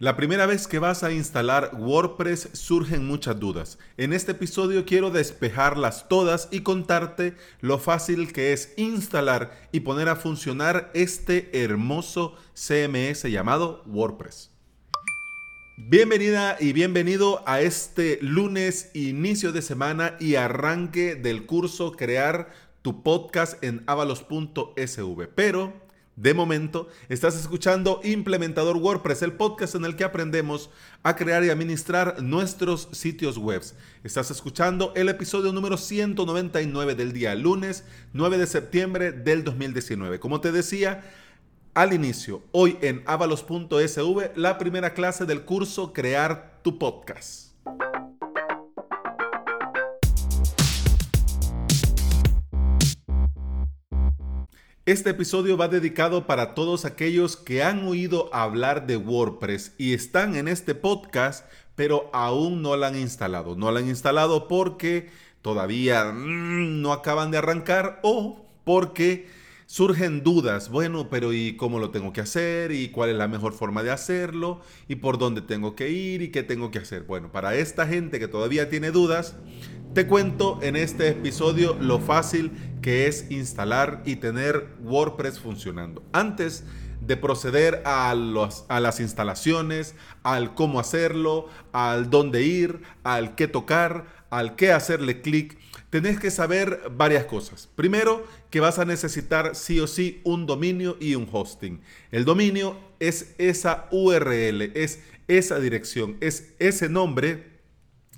La primera vez que vas a instalar WordPress surgen muchas dudas. En este episodio quiero despejarlas todas y contarte lo fácil que es instalar y poner a funcionar este hermoso CMS llamado WordPress. Bienvenida y bienvenido a este lunes, inicio de semana y arranque del curso Crear tu podcast en avalos.sv. Pero de momento, estás escuchando Implementador WordPress, el podcast en el que aprendemos a crear y administrar nuestros sitios web. Estás escuchando el episodio número 199 del día lunes 9 de septiembre del 2019. Como te decía al inicio, hoy en avalos.sv, la primera clase del curso Crear tu podcast. Este episodio va dedicado para todos aquellos que han oído hablar de WordPress y están en este podcast, pero aún no lo han instalado. No lo han instalado porque todavía mm, no acaban de arrancar o porque surgen dudas. Bueno, pero ¿y cómo lo tengo que hacer? ¿Y cuál es la mejor forma de hacerlo? ¿Y por dónde tengo que ir? ¿Y qué tengo que hacer? Bueno, para esta gente que todavía tiene dudas, te cuento en este episodio lo fácil que es instalar y tener WordPress funcionando. Antes de proceder a, las instalaciones, al cómo hacerlo, al dónde ir, al qué tocar, al qué hacerle clic, tenés que saber varias cosas. Primero, que vas a necesitar sí o sí un dominio y un hosting. El dominio es esa URL, es esa dirección, es ese nombre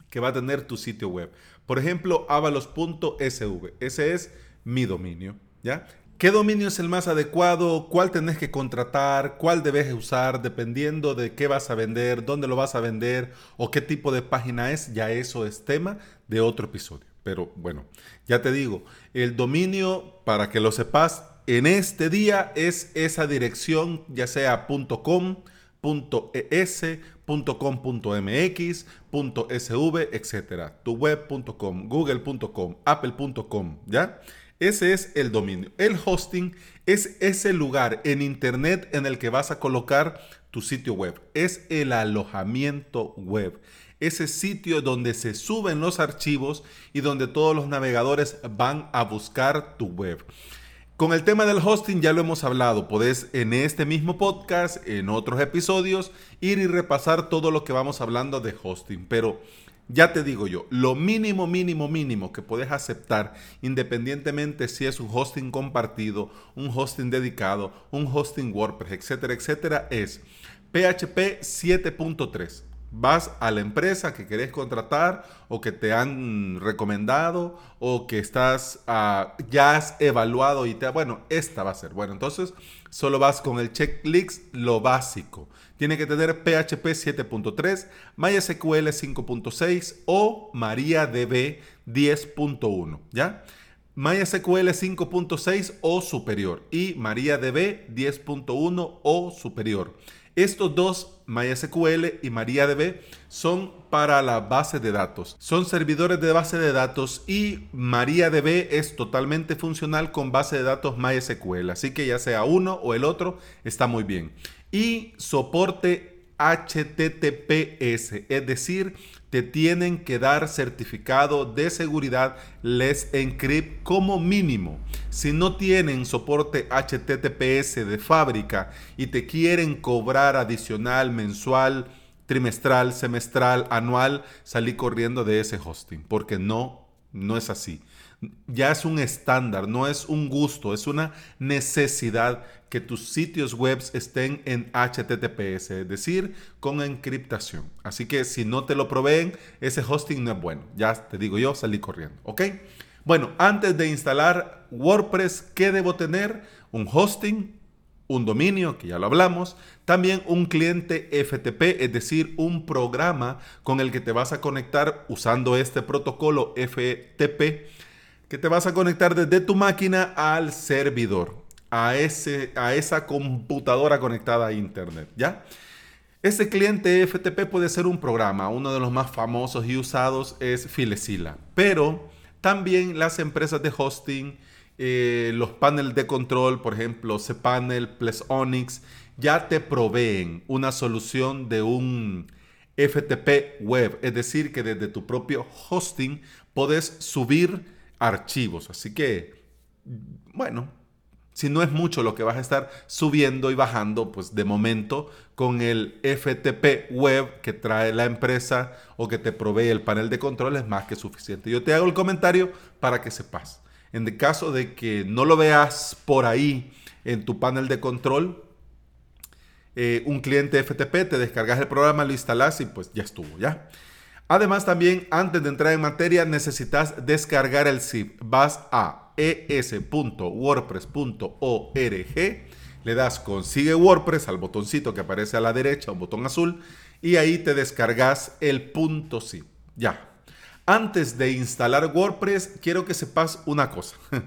que va a tener tu sitio web. Por ejemplo, avalos.sv. Ese es mi dominio, ¿ya? ¿Qué dominio es el más adecuado? ¿Cuál tenés que contratar? ¿Cuál debes usar? Dependiendo de qué vas a vender, dónde lo vas a vender o qué tipo de página es, ya eso es tema de otro episodio. Pero bueno, ya te digo, el dominio, para que lo sepas, en este día es esa dirección, ya sea .com, .es, .com.mx, .sv, etc. tuweb.com, google.com, apple.com, ¿ya? Ese es el dominio. El hosting es ese lugar en internet en el que vas a colocar tu sitio web. Es el alojamiento web. Ese sitio donde se suben los archivos y donde todos los navegadores van a buscar tu web. Con el tema del hosting ya lo hemos hablado. Podés en este mismo podcast, en otros episodios, ir y repasar todo lo que vamos hablando de hosting. Pero ya te digo yo, lo mínimo, mínimo, mínimo que puedes aceptar, independientemente si es un hosting compartido, un hosting dedicado, un hosting WordPress, etcétera, etcétera, es PHP 7.3 vas a la empresa que querés contratar o que te han recomendado o que estás ah, ya has evaluado y te bueno esta va a ser. Bueno entonces solo vas con el checklist lo básico. Tiene que tener PHP 7.3 MySQL 5.6 o MariaDB 10.1 ya MySQL 5.6 o superior y MariaDB 10.1 o superior estos dos, MySQL y MariaDB, son para la base de datos. Son servidores de base de datos y MariaDB es totalmente funcional con base de datos MySQL. Así que ya sea uno o el otro, está muy bien. Y soporte HTTPS, es decir, te tienen que dar certificado de seguridad Les Encrypt como mínimo. Si no tienen soporte HTTPS de fábrica y te quieren cobrar adicional mensual, trimestral, semestral, anual, salí corriendo de ese hosting, porque no, no es así ya es un estándar, no es un gusto, es una necesidad que tus sitios web estén en HTTPS, es decir, con encriptación. Así que si no te lo proveen, ese hosting no es bueno. Ya te digo yo, salí corriendo, ¿ok? Bueno, antes de instalar WordPress, ¿qué debo tener? Un hosting, un dominio, que ya lo hablamos, también un cliente FTP, es decir, un programa con el que te vas a conectar usando este protocolo FTP que te vas a conectar desde tu máquina al servidor, a, ese, a esa computadora conectada a Internet, ¿ya? Este cliente FTP puede ser un programa, uno de los más famosos y usados es Filezilla, pero también las empresas de hosting, eh, los paneles de control, por ejemplo, cPanel, Plus Onyx ya te proveen una solución de un FTP web, es decir, que desde tu propio hosting puedes subir archivos. Así que, bueno, si no es mucho lo que vas a estar subiendo y bajando, pues de momento con el FTP web que trae la empresa o que te provee el panel de control es más que suficiente. Yo te hago el comentario para que sepas. En el caso de que no lo veas por ahí en tu panel de control, eh, un cliente FTP, te descargas el programa, lo instalas y pues ya estuvo, ¿ya? Además también, antes de entrar en materia, necesitas descargar el zip. Vas a es.wordpress.org, le das consigue WordPress al botoncito que aparece a la derecha, un botón azul, y ahí te descargas el punto zip. Ya. Antes de instalar WordPress, quiero que sepas una cosa.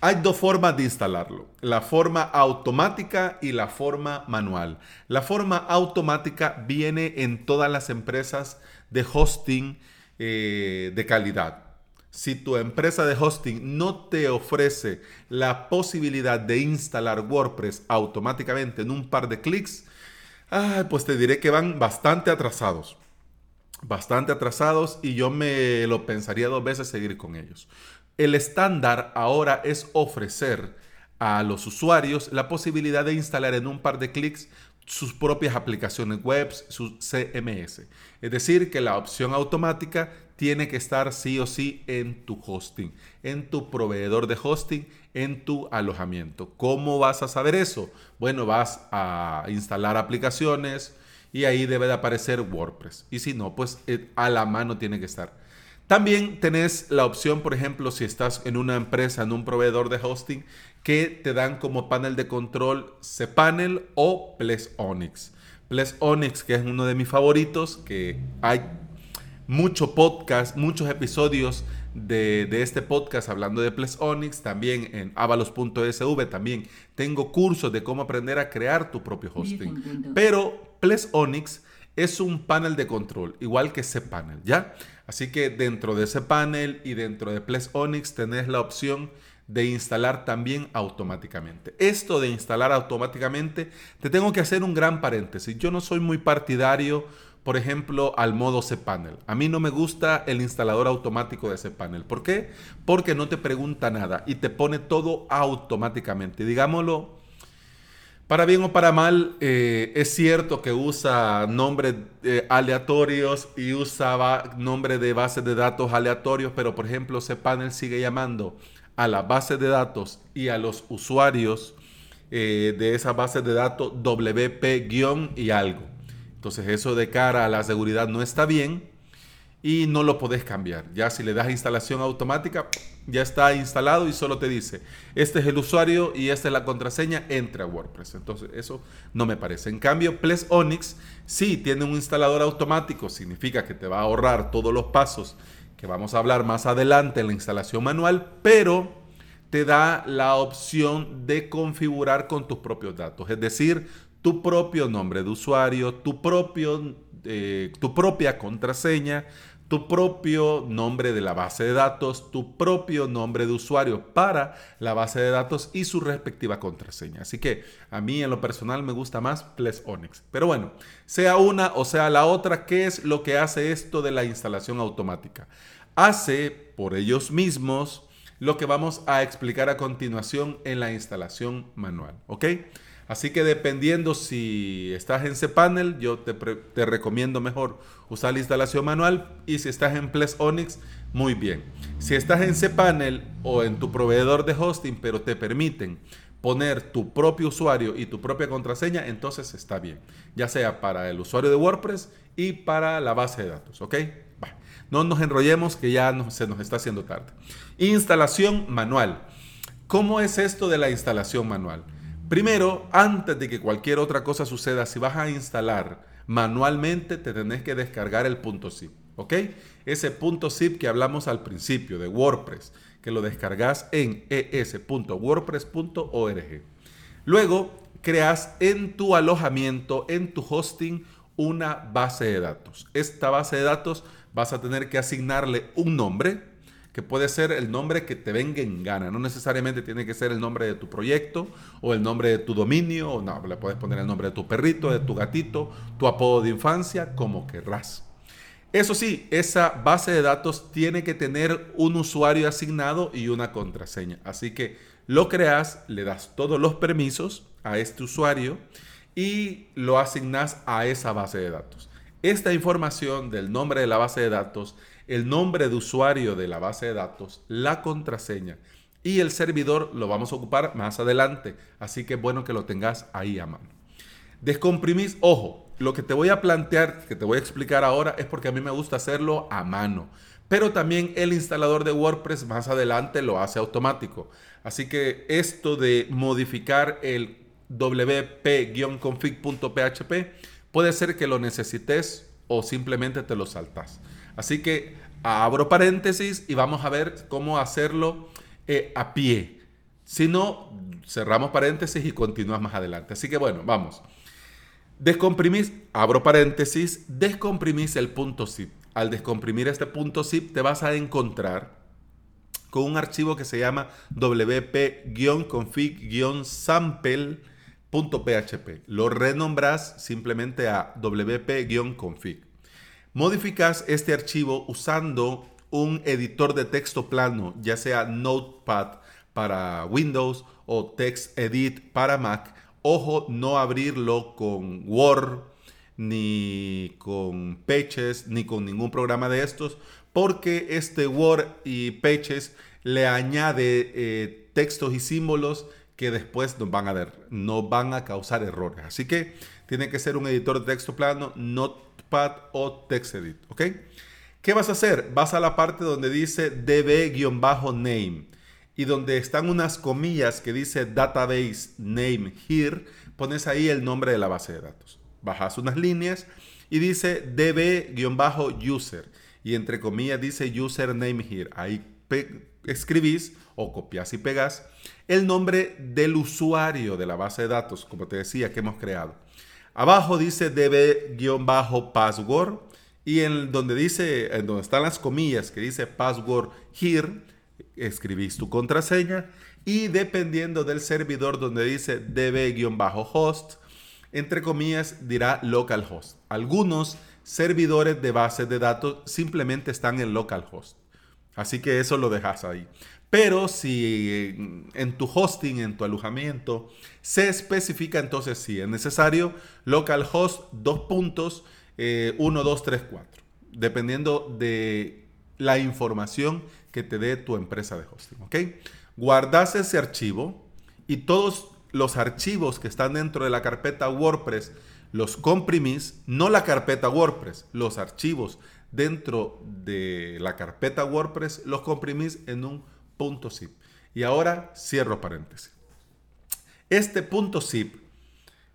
Hay dos formas de instalarlo, la forma automática y la forma manual. La forma automática viene en todas las empresas de hosting eh, de calidad. Si tu empresa de hosting no te ofrece la posibilidad de instalar WordPress automáticamente en un par de clics, pues te diré que van bastante atrasados. Bastante atrasados y yo me lo pensaría dos veces seguir con ellos. El estándar ahora es ofrecer a los usuarios la posibilidad de instalar en un par de clics sus propias aplicaciones web, sus CMS. Es decir, que la opción automática tiene que estar sí o sí en tu hosting, en tu proveedor de hosting, en tu alojamiento. ¿Cómo vas a saber eso? Bueno, vas a instalar aplicaciones y ahí debe de aparecer WordPress. Y si no, pues eh, a la mano tiene que estar. También tenés la opción, por ejemplo, si estás en una empresa, en un proveedor de hosting, que te dan como panel de control cPanel o Ples Onyx. Ples Onyx, que es uno de mis favoritos, que hay mucho podcast, muchos episodios de, este podcast hablando de Ples Onyx, también en avalos.sv, también tengo cursos de cómo aprender a crear tu propio hosting. Pero Ples Onyx es un panel de control, igual que cPanel, ¿ya? Así que dentro de ese panel y dentro de Ples Onyx tenés la opción de instalar también automáticamente. Esto de instalar automáticamente, te tengo que hacer un gran paréntesis. Yo no soy muy partidario, por ejemplo, al modo cPanel. A mí no me gusta el instalador automático de cPanel. ¿Por qué? Porque no te pregunta nada y te pone todo automáticamente. Digámoslo para bien o para mal, eh, es cierto que usa nombres eh, aleatorios y usa nombres de bases de datos aleatorios, pero por ejemplo, cPanel sigue llamando a la base de datos y a los usuarios eh, de esa base de datos WP- y algo. Entonces eso de cara a la seguridad no está bien y no lo podés cambiar. Ya si le das instalación automática, ya está instalado y solo te dice, este es el usuario y esta es la contraseña, entre a WordPress. Entonces eso no me parece. En cambio, Ples Onyx sí tiene un instalador automático, significa que te va a ahorrar todos los pasos que vamos a hablar más adelante en la instalación manual, pero te da la opción de configurar con tus propios datos, es decir, tu propio nombre de usuario, tu propio eh, tu propia contraseña, tu propio nombre de la base de datos, tu propio nombre de usuario para la base de datos y su respectiva contraseña. Así que a mí en lo personal me gusta más Ples Onyx. Pero bueno, sea una o sea la otra, ¿qué es lo que hace esto de la instalación automática? Hace por ellos mismos lo que vamos a explicar a continuación en la instalación manual. ¿Ok? Así que dependiendo si estás en cPanel, yo te, recomiendo mejor usar la instalación manual y si estás en Ples Onyx, muy bien. Si estás en cPanel o en tu proveedor de hosting, pero te permiten poner tu propio usuario y tu propia contraseña, entonces está bien. Ya sea para el usuario de WordPress y para la base de datos, ¿ok? No nos enrollemos que ya se nos está haciendo tarde. Instalación manual. ¿Cómo es esto de la instalación manual? Primero, antes de que cualquier otra cosa suceda, si vas a instalar manualmente, te tenés que descargar el punto zip. ¿Ok? Ese punto zip que hablamos al principio de WordPress, que lo descargas en es.wordpress.org. Luego, creas en tu alojamiento, en tu hosting, una base de datos. Esta base de datos vas a tener que asignarle un nombre que puede ser el nombre que te venga en gana. No necesariamente tiene que ser el nombre de tu proyecto o el nombre de tu dominio. O no, le puedes poner el nombre de tu perrito, de tu gatito, tu apodo de infancia, como querrás. Eso sí, esa base de datos tiene que tener un usuario asignado y una contraseña. Así que lo creas, le das todos los permisos a este usuario y lo asignas a esa base de datos. Esta información del nombre de la base de datos, el nombre de usuario de la base de datos, la contraseña y el servidor lo vamos a ocupar más adelante. Así que es bueno que lo tengas ahí a mano. Descomprimís, ojo, lo que te voy a plantear, que te voy a explicar ahora, es porque a mí me gusta hacerlo a mano. Pero también el instalador de WordPress más adelante lo hace automático. Así que esto de modificar el wp-config.php puede ser que lo necesites o simplemente te lo saltas. Así que abro paréntesis y vamos a ver cómo hacerlo eh, a pie. Si no, cerramos paréntesis y continúas más adelante. Así que bueno, vamos. Descomprimís, abro paréntesis, descomprimís el punto zip. Al descomprimir este punto zip te vas a encontrar con un archivo que se llama wp-config-sample.php. Lo renombras simplemente a wp-config. Modificas este archivo usando un editor de texto plano, ya sea Notepad para Windows o TextEdit para Mac. Ojo, no abrirlo con Word, ni con Pages, ni con ningún programa de estos, porque este Word y Pages le añade eh, textos y símbolos que después nos van a ver, no van a causar errores. Así que tiene que ser un editor de texto plano, Notepad o TextEdit, ¿ok? ¿Qué vas a hacer? Vas a la parte donde dice db-name y donde están unas comillas que dice database name here, pones ahí el nombre de la base de datos. Bajas unas líneas y dice db-user y entre comillas dice username here. Ahí escribís o copias y pegas el nombre del usuario de la base de datos, como te decía, que hemos creado. Abajo dice db-password y en donde dice, en donde están las comillas que dice password here, escribís tu contraseña y dependiendo del servidor donde dice db-host, entre comillas dirá localhost. Algunos servidores de bases de datos simplemente están en localhost. Así que eso lo dejas ahí. Pero si en tu hosting, en tu alojamiento, se especifica, entonces sí, es necesario localhost dos puntos, 1, 2, 3, 4. Dependiendo de la información que te dé tu empresa de hosting. ¿Ok? Guardas ese archivo y todos los archivos que están dentro de la carpeta WordPress los comprimís, no la carpeta WordPress, los archivos dentro de la carpeta WordPress los comprimís en un punto zip. Y ahora cierro paréntesis. Este punto zip,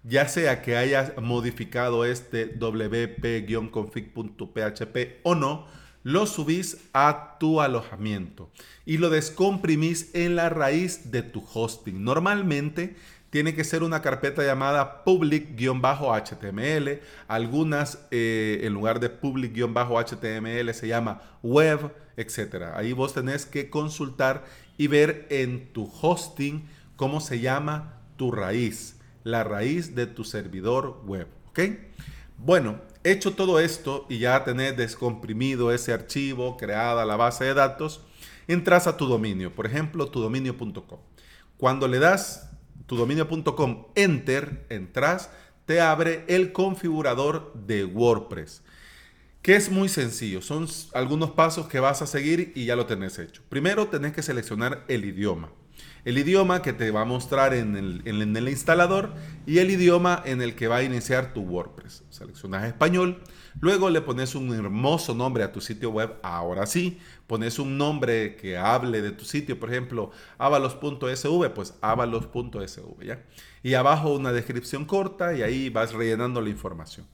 ya sea que hayas modificado este wp-config.php o no, lo subís a tu alojamiento y lo descomprimís en la raíz de tu hosting. Normalmente tiene que ser una carpeta llamada public-html. Algunas, eh, en lugar de public-html, se llama web, etc. Ahí vos tenés que consultar y ver en tu hosting cómo se llama tu raíz, la raíz de tu servidor web. ¿Ok? Bueno, hecho todo esto y ya tenés descomprimido ese archivo, creada la base de datos, entras a tu dominio, por ejemplo, tudominio.com. Cuando le das tudominio.com, enter, entras, te abre el configurador de WordPress, que es muy sencillo. Son algunos pasos que vas a seguir y ya lo tenés hecho. Primero tenés que seleccionar el idioma. El idioma que te va a mostrar en el, instalador y el idioma en el que va a iniciar tu WordPress. Seleccionas español, luego le pones un hermoso nombre a tu sitio web. Ahora sí, pones un nombre que hable de tu sitio, por ejemplo, avalos.sv, pues avalos.sv, ¿ya? Y abajo una descripción corta y ahí vas rellenando la información.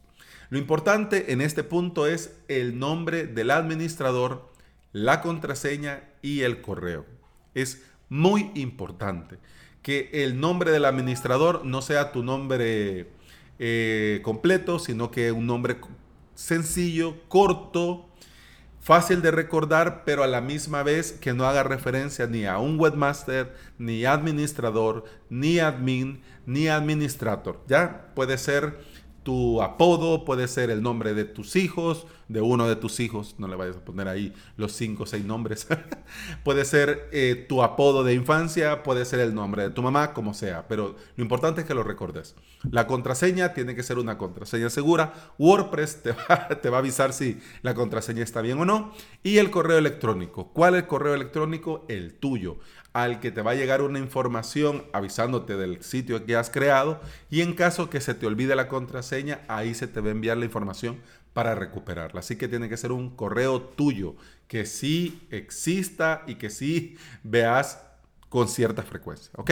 Lo importante en este punto es el nombre del administrador, la contraseña y el correo. Es muy importante que el nombre del administrador no sea tu nombre eh, completo, sino que un nombre sencillo, corto, fácil de recordar, pero a la misma vez que no haga referencia ni a un webmaster, ni administrador, ni admin, ni administrator. Ya puede ser tu apodo, puede ser el nombre de tus hijos, de uno de tus hijos, no le vayas a poner ahí los cinco o seis nombres. puede ser eh, tu apodo de infancia, puede ser el nombre de tu mamá, como sea, pero lo importante es que lo recordes. La contraseña tiene que ser una contraseña segura. WordPress te va, te va a avisar si la contraseña está bien o no. Y el correo electrónico. ¿Cuál es el correo electrónico? El tuyo al que te va a llegar una información avisándote del sitio que has creado y en caso que se te olvide la contraseña, ahí se te va a enviar la información para recuperarla. Así que tiene que ser un correo tuyo que sí exista y que sí veas con cierta frecuencia, ¿ok?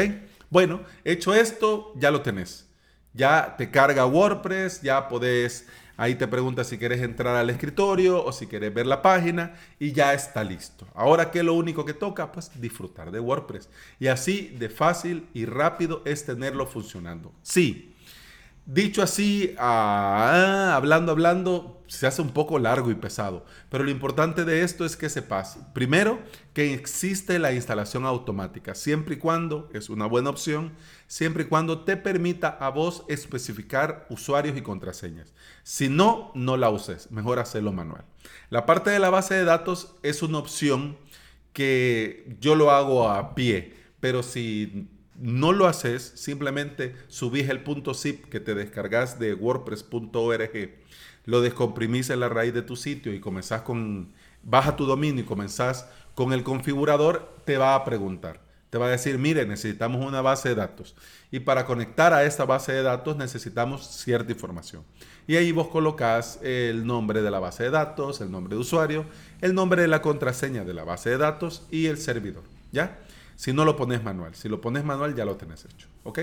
Bueno, hecho esto, ya lo tenés. Ya te carga WordPress, ya podés Ahí te pregunta si quieres entrar al escritorio o si quieres ver la página y ya está listo. Ahora, ¿qué es lo único que toca? Pues disfrutar de WordPress. Y así de fácil y rápido es tenerlo funcionando. Sí, Dicho así, ah, hablando, hablando, se hace un poco largo y pesado. Pero lo importante de esto es que se pase. Primero, que existe la instalación automática, siempre y cuando, es una buena opción, siempre y cuando te permita a vos especificar usuarios y contraseñas. Si no, no la uses, mejor hacerlo manual. La parte de la base de datos es una opción que yo lo hago a pie, pero si no lo haces, simplemente subís el punto zip que te descargas de wordpress.org, lo descomprimís en la raíz de tu sitio y comenzás con, vas a tu dominio y comenzás con el configurador, te va a preguntar. Te va a decir, mire, necesitamos una base de datos. Y para conectar a esta base de datos necesitamos cierta información. Y ahí vos colocas el nombre de la base de datos, el nombre de usuario, el nombre de la contraseña de la base de datos y el servidor. ¿Ya? si no lo pones manual. Si lo pones manual ya lo tenés hecho. ¿Ok?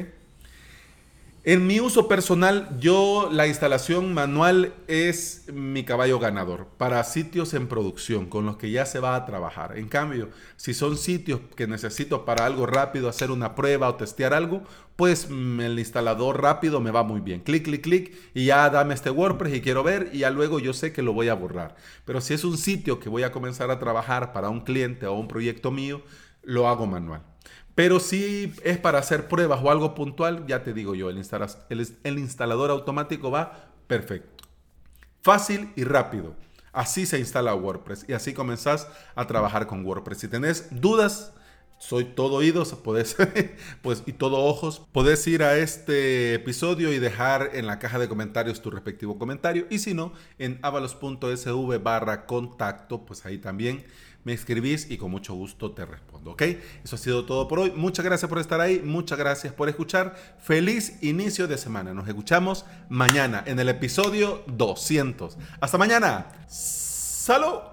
En mi uso personal, yo la instalación manual es mi caballo ganador para sitios en producción con los que ya se va a trabajar. En cambio, si son sitios que necesito para algo rápido, hacer una prueba o testear algo, pues el instalador rápido me va muy bien. Clic, clic, clic y ya dame este WordPress y quiero ver y ya luego yo sé que lo voy a borrar. Pero si es un sitio que voy a comenzar a trabajar para un cliente o un proyecto mío, lo hago manual. Pero si es para hacer pruebas o algo puntual, ya te digo yo, el, instalador automático va perfecto. Fácil y rápido. Así se instala WordPress y así comenzás a trabajar con WordPress. Si tenés dudas, soy todo oídos, podés, pues, y todo ojos. Podés ir a este episodio y dejar en la caja de comentarios tu respectivo comentario. Y si no, en avalos.sv barra contacto, pues ahí también me escribís y con mucho gusto te respondo, ¿ok? Eso ha sido todo por hoy. Muchas gracias por estar ahí, muchas gracias por escuchar. Feliz inicio de semana. Nos escuchamos mañana en el episodio 200. Hasta mañana. Salud.